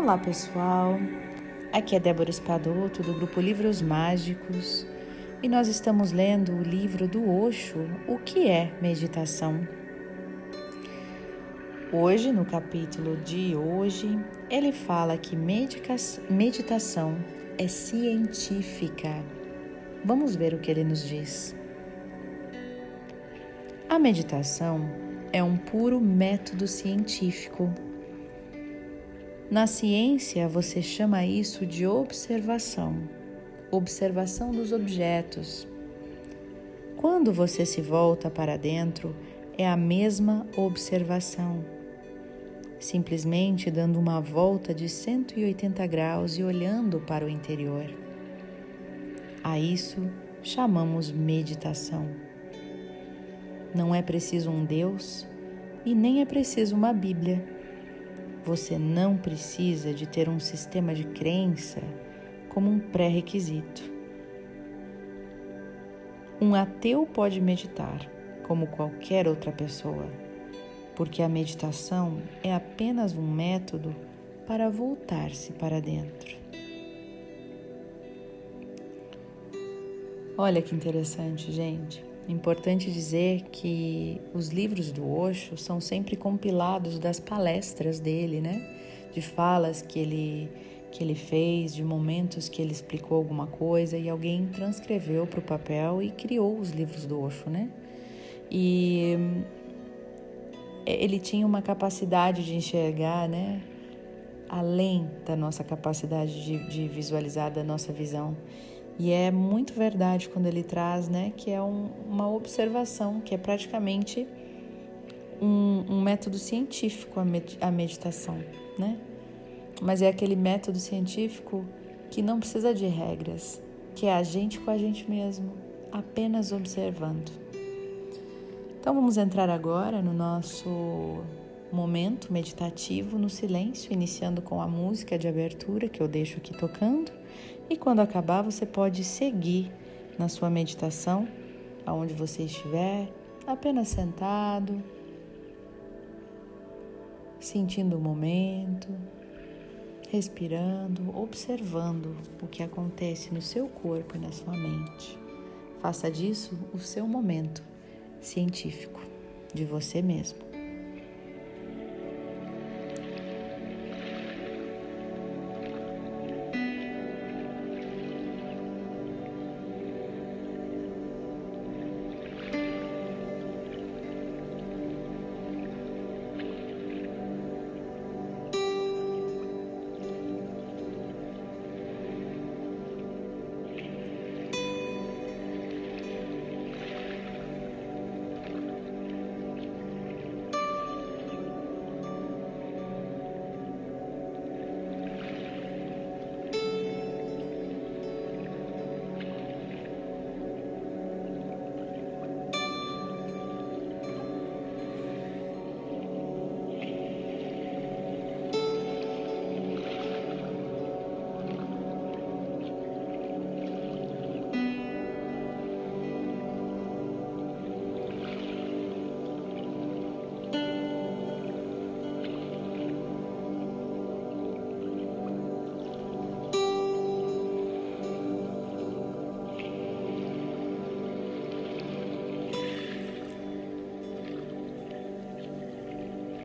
Olá pessoal, aqui é Débora Espadoto do grupo Livros Mágicos e nós estamos lendo o livro do Osho, O que é Meditação? Hoje, no capítulo de hoje, ele fala que meditação é científica. Vamos ver o que ele nos diz. A meditação é um puro método científico na ciência, você chama isso de observação, observação dos objetos. Quando você se volta para dentro, é a mesma observação, simplesmente dando uma volta de 180 graus e olhando para o interior. A isso chamamos meditação. Não é preciso um Deus e nem é preciso uma Bíblia você não precisa de ter um sistema de crença como um pré-requisito. Um ateu pode meditar, como qualquer outra pessoa, porque a meditação é apenas um método para voltar-se para dentro. Olha que interessante, gente. Importante dizer que os livros do Osho são sempre compilados das palestras dele, né? De falas que ele que ele fez, de momentos que ele explicou alguma coisa e alguém transcreveu para o papel e criou os livros do Osho, né? E ele tinha uma capacidade de enxergar, né? Além da nossa capacidade de, de visualizar, da nossa visão. E é muito verdade quando ele traz, né, que é um, uma observação, que é praticamente um, um método científico a, med a meditação, né? Mas é aquele método científico que não precisa de regras, que é a gente com a gente mesmo, apenas observando. Então vamos entrar agora no nosso momento meditativo no silêncio, iniciando com a música de abertura que eu deixo aqui tocando e quando acabar, você pode seguir na sua meditação, aonde você estiver, apenas sentado, sentindo o momento, respirando, observando o que acontece no seu corpo e na sua mente. Faça disso o seu momento científico de você mesmo.